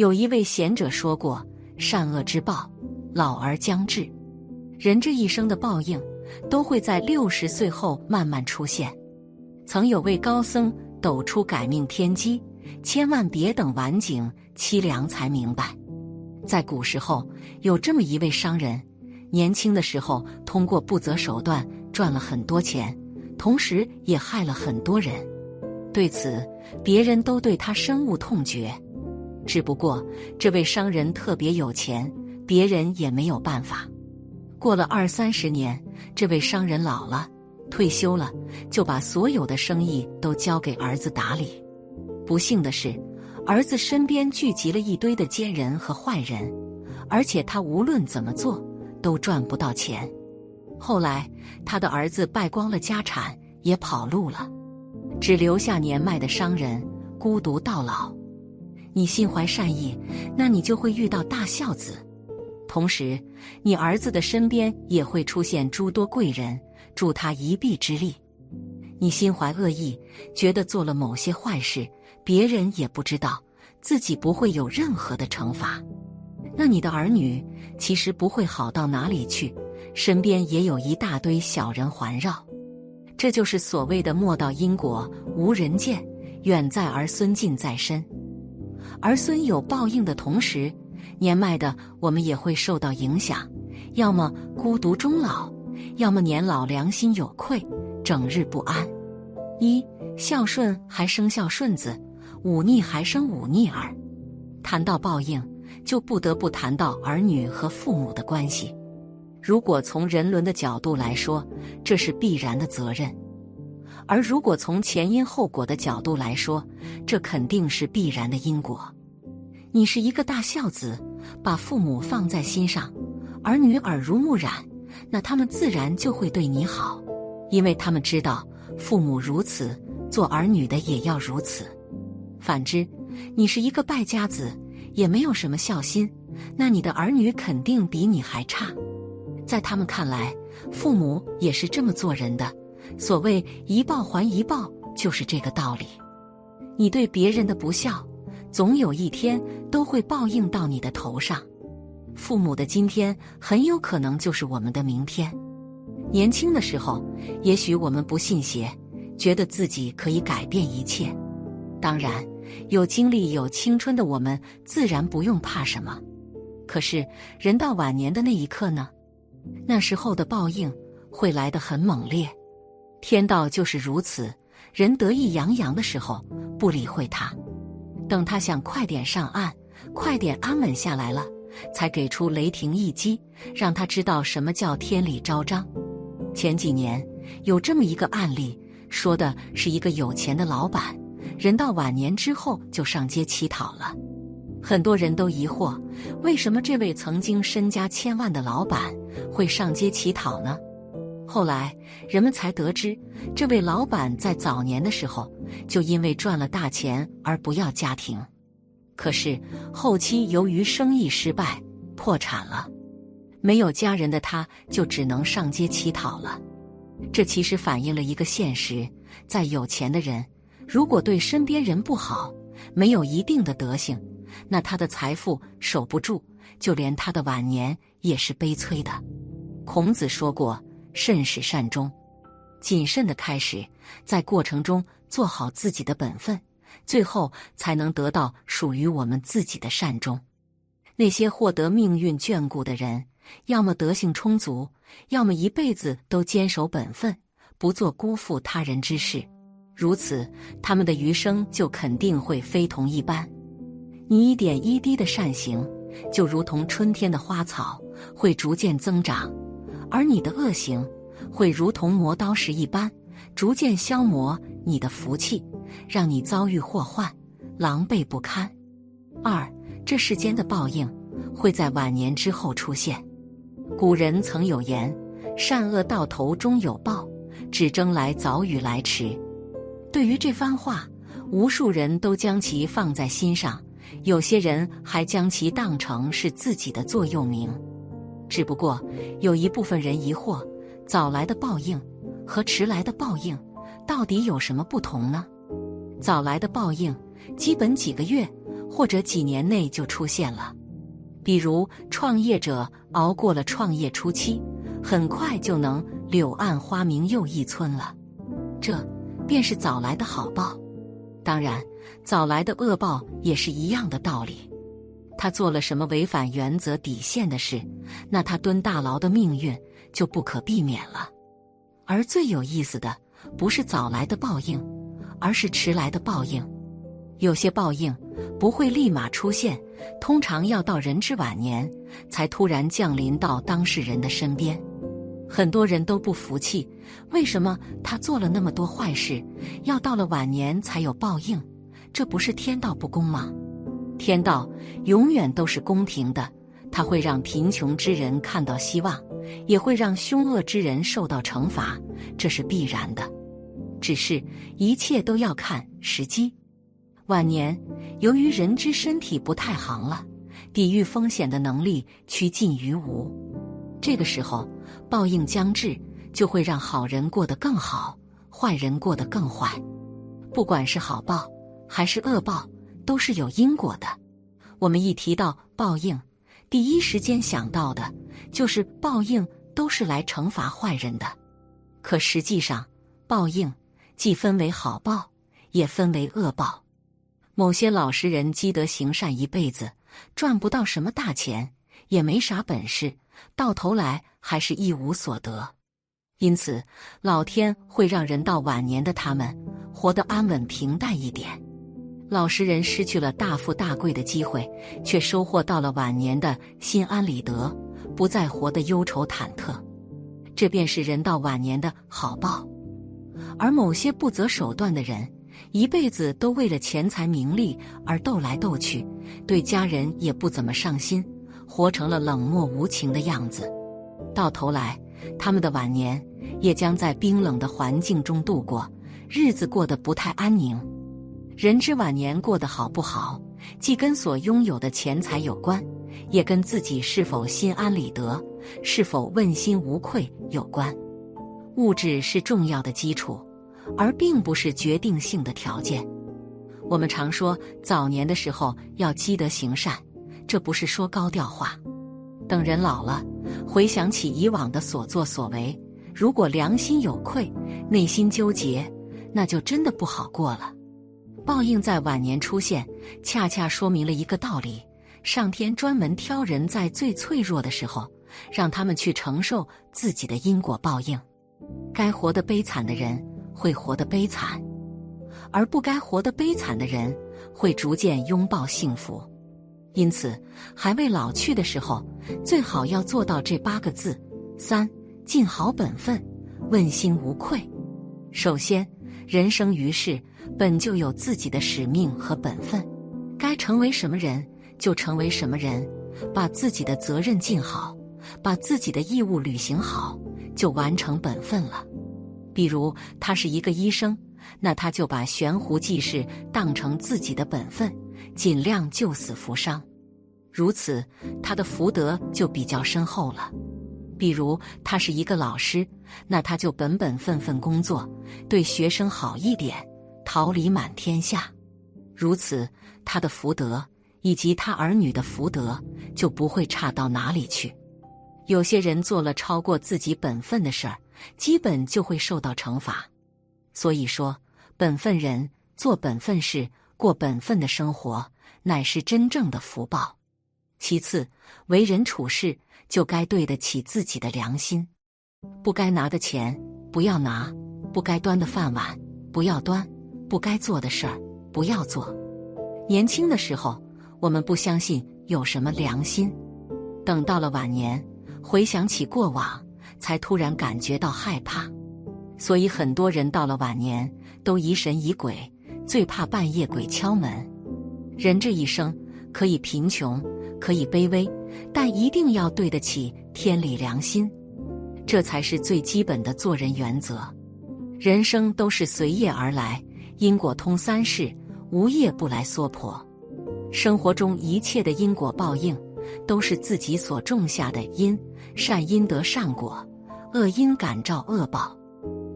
有一位贤者说过：“善恶之报，老而将至。人这一生的报应，都会在六十岁后慢慢出现。”曾有位高僧抖出改命天机，千万别等晚景凄凉才明白。在古时候，有这么一位商人，年轻的时候通过不择手段赚了很多钱，同时也害了很多人。对此，别人都对他深恶痛绝。只不过这位商人特别有钱，别人也没有办法。过了二三十年，这位商人老了，退休了，就把所有的生意都交给儿子打理。不幸的是，儿子身边聚集了一堆的奸人和坏人，而且他无论怎么做都赚不到钱。后来，他的儿子败光了家产，也跑路了，只留下年迈的商人孤独到老。你心怀善意，那你就会遇到大孝子；同时，你儿子的身边也会出现诸多贵人，助他一臂之力。你心怀恶意，觉得做了某些坏事，别人也不知道，自己不会有任何的惩罚。那你的儿女其实不会好到哪里去，身边也有一大堆小人环绕。这就是所谓的“莫道因果无人见，远在儿孙近在身”。儿孙有报应的同时，年迈的我们也会受到影响，要么孤独终老，要么年老良心有愧，整日不安。一孝顺还生孝顺子，忤逆还生忤逆儿。谈到报应，就不得不谈到儿女和父母的关系。如果从人伦的角度来说，这是必然的责任。而如果从前因后果的角度来说，这肯定是必然的因果。你是一个大孝子，把父母放在心上，儿女耳濡目染，那他们自然就会对你好，因为他们知道父母如此，做儿女的也要如此。反之，你是一个败家子，也没有什么孝心，那你的儿女肯定比你还差。在他们看来，父母也是这么做人的。所谓一报还一报，就是这个道理。你对别人的不孝，总有一天都会报应到你的头上。父母的今天，很有可能就是我们的明天。年轻的时候，也许我们不信邪，觉得自己可以改变一切。当然，有精力、有青春的我们，自然不用怕什么。可是，人到晚年的那一刻呢？那时候的报应会来得很猛烈。天道就是如此，人得意洋洋的时候不理会他，等他想快点上岸，快点安稳下来了，才给出雷霆一击，让他知道什么叫天理昭彰。前几年有这么一个案例，说的是一个有钱的老板，人到晚年之后就上街乞讨了。很多人都疑惑，为什么这位曾经身家千万的老板会上街乞讨呢？后来，人们才得知，这位老板在早年的时候就因为赚了大钱而不要家庭，可是后期由于生意失败破产了，没有家人的他就只能上街乞讨了。这其实反映了一个现实：在有钱的人，如果对身边人不好，没有一定的德行，那他的财富守不住，就连他的晚年也是悲催的。孔子说过。慎始善终，谨慎的开始，在过程中做好自己的本分，最后才能得到属于我们自己的善终。那些获得命运眷顾的人，要么德性充足，要么一辈子都坚守本分，不做辜负他人之事。如此，他们的余生就肯定会非同一般。你一点一滴的善行，就如同春天的花草，会逐渐增长。而你的恶行，会如同磨刀石一般，逐渐消磨你的福气，让你遭遇祸患，狼狈不堪。二，这世间的报应会在晚年之后出现。古人曾有言：“善恶到头终有报，只争来早与来迟。”对于这番话，无数人都将其放在心上，有些人还将其当成是自己的座右铭。只不过有一部分人疑惑：早来的报应和迟来的报应到底有什么不同呢？早来的报应基本几个月或者几年内就出现了。比如，创业者熬过了创业初期，很快就能柳暗花明又一村了。这便是早来的好报。当然，早来的恶报也是一样的道理。他做了什么违反原则底线的事，那他蹲大牢的命运就不可避免了。而最有意思的，不是早来的报应，而是迟来的报应。有些报应不会立马出现，通常要到人之晚年才突然降临到当事人的身边。很多人都不服气，为什么他做了那么多坏事，要到了晚年才有报应？这不是天道不公吗？天道永远都是公平的，它会让贫穷之人看到希望，也会让凶恶之人受到惩罚，这是必然的。只是一切都要看时机。晚年，由于人之身体不太行了，抵御风险的能力趋近于无，这个时候报应将至，就会让好人过得更好，坏人过得更坏。不管是好报还是恶报。都是有因果的。我们一提到报应，第一时间想到的就是报应都是来惩罚坏人的。可实际上，报应既分为好报，也分为恶报。某些老实人积德行善一辈子，赚不到什么大钱，也没啥本事，到头来还是一无所得。因此，老天会让人到晚年的他们活得安稳平淡一点。老实人失去了大富大贵的机会，却收获到了晚年的心安理得，不再活得忧愁忐忑。这便是人到晚年的好报。而某些不择手段的人，一辈子都为了钱财名利而斗来斗去，对家人也不怎么上心，活成了冷漠无情的样子。到头来，他们的晚年也将在冰冷的环境中度过，日子过得不太安宁。人之晚年过得好不好，既跟所拥有的钱财有关，也跟自己是否心安理得、是否问心无愧有关。物质是重要的基础，而并不是决定性的条件。我们常说早年的时候要积德行善，这不是说高调话。等人老了，回想起以往的所作所为，如果良心有愧、内心纠结，那就真的不好过了。报应在晚年出现，恰恰说明了一个道理：上天专门挑人在最脆弱的时候，让他们去承受自己的因果报应。该活得悲惨的人会活得悲惨，而不该活得悲惨的人会逐渐拥抱幸福。因此，还未老去的时候，最好要做到这八个字：三尽好本分，问心无愧。首先，人生于世。本就有自己的使命和本分，该成为什么人就成为什么人，把自己的责任尽好，把自己的义务履行好，就完成本分了。比如他是一个医生，那他就把悬壶济世当成自己的本分，尽量救死扶伤，如此他的福德就比较深厚了。比如他是一个老师，那他就本本分分工作，对学生好一点。桃李满天下，如此，他的福德以及他儿女的福德就不会差到哪里去。有些人做了超过自己本分的事儿，基本就会受到惩罚。所以说，本分人做本分事，过本分的生活，乃是真正的福报。其次，为人处事就该对得起自己的良心，不该拿的钱不要拿，不该端的饭碗不要端。不该做的事儿不要做。年轻的时候，我们不相信有什么良心；等到了晚年，回想起过往，才突然感觉到害怕。所以，很多人到了晚年都疑神疑鬼，最怕半夜鬼敲门。人这一生可以贫穷，可以卑微，但一定要对得起天理良心，这才是最基本的做人原则。人生都是随业而来。因果通三世，无业不来娑婆。生活中一切的因果报应，都是自己所种下的因，善因得善果，恶因感召恶报。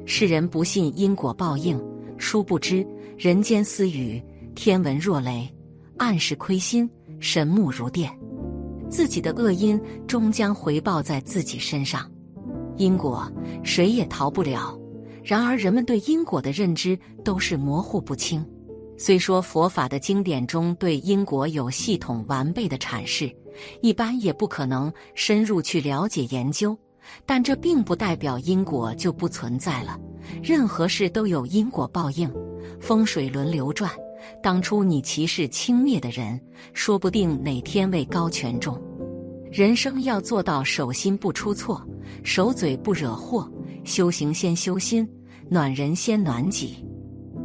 世人不信因果报应，殊不知人间私语，天文若雷，暗室亏心，神目如电，自己的恶因终将回报在自己身上。因果谁也逃不了，然而人们对因果的认知都是模糊不清。虽说佛法的经典中对因果有系统完备的阐释，一般也不可能深入去了解研究，但这并不代表因果就不存在了。任何事都有因果报应，风水轮流转。当初你歧视轻蔑的人，说不定哪天位高权重。人生要做到手心不出错，手嘴不惹祸。修行先修心，暖人先暖己。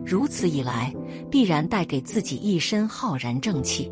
如此一来，必然带给自己一身浩然正气。